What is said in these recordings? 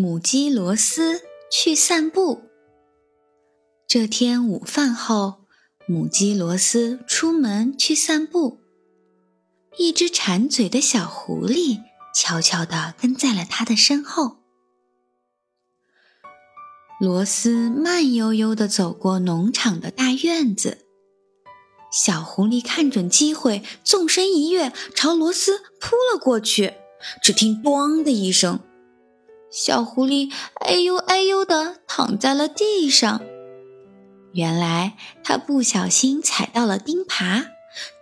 母鸡罗斯去散步。这天午饭后，母鸡罗斯出门去散步。一只馋嘴的小狐狸悄悄地跟在了它的身后。罗斯慢悠悠地走过农场的大院子，小狐狸看准机会，纵身一跃，朝罗斯扑了过去。只听“咣”的一声。小狐狸哎呦哎呦的躺在了地上。原来它不小心踩到了钉耙，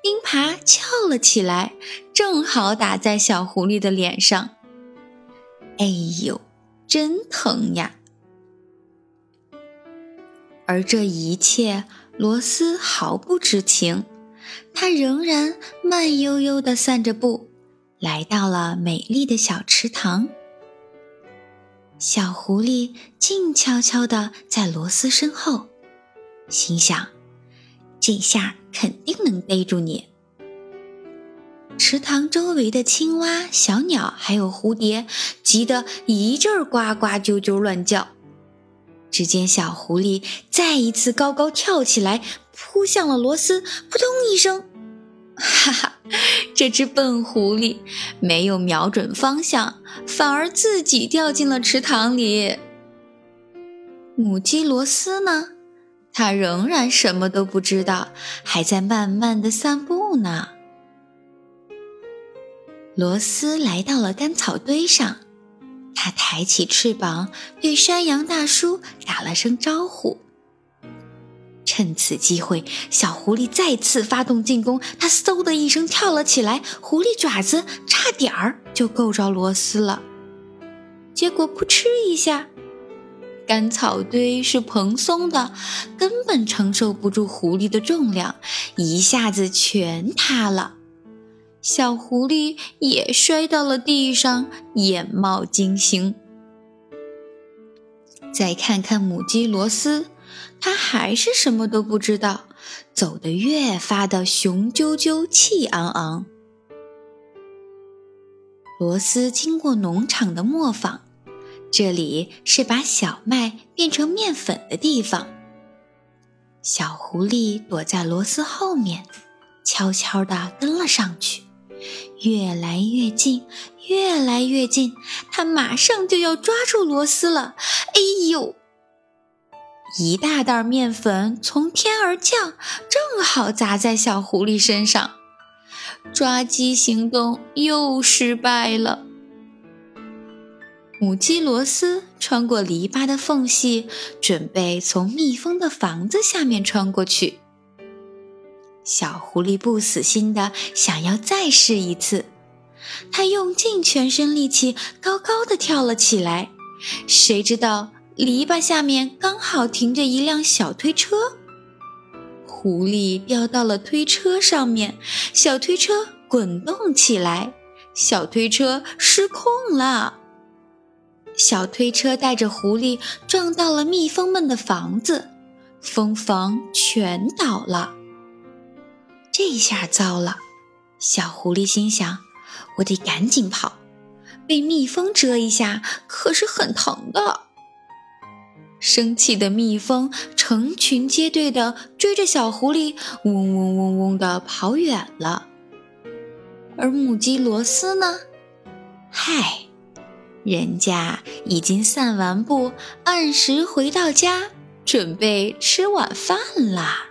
钉耙翘了起来，正好打在小狐狸的脸上。哎呦，真疼呀！而这一切，罗斯毫不知情。他仍然慢悠悠地散着步，来到了美丽的小池塘。小狐狸静悄悄地在罗斯身后，心想：“这下肯定能逮住你。”池塘周围的青蛙、小鸟还有蝴蝶急得一阵呱呱啾啾乱叫。只见小狐狸再一次高高跳起来，扑向了罗斯，扑通一声，这只笨狐狸没有瞄准方向，反而自己掉进了池塘里。母鸡罗斯呢？它仍然什么都不知道，还在慢慢的散步呢。罗斯来到了干草堆上，它抬起翅膀，对山羊大叔打了声招呼。趁此机会，小狐狸再次发动进攻。它嗖的一声跳了起来，狐狸爪子差点儿就够着螺丝了。结果扑哧一下，干草堆是蓬松的，根本承受不住狐狸的重量，一下子全塌了。小狐狸也摔到了地上，眼冒金星。再看看母鸡罗斯。他还是什么都不知道，走得越发的雄赳赳、气昂昂。罗斯经过农场的磨坊，这里是把小麦变成面粉的地方。小狐狸躲在罗斯后面，悄悄地跟了上去，越来越近，越来越近，它马上就要抓住罗斯了！哎呦！一大袋面粉从天而降，正好砸在小狐狸身上。抓鸡行动又失败了。母鸡罗斯穿过篱笆的缝隙，准备从蜜蜂的房子下面穿过去。小狐狸不死心的想要再试一次，它用尽全身力气，高高的跳了起来。谁知道？篱笆下面刚好停着一辆小推车，狐狸掉到了推车上面，小推车滚动起来，小推车失控了，小推车带着狐狸撞到了蜜蜂们的房子，蜂房全倒了。这下糟了，小狐狸心想：我得赶紧跑，被蜜蜂蛰一下可是很疼的。生气的蜜蜂成群结队的追着小狐狸，嗡嗡嗡嗡的跑远了。而母鸡罗斯呢？嗨，人家已经散完步，按时回到家，准备吃晚饭啦。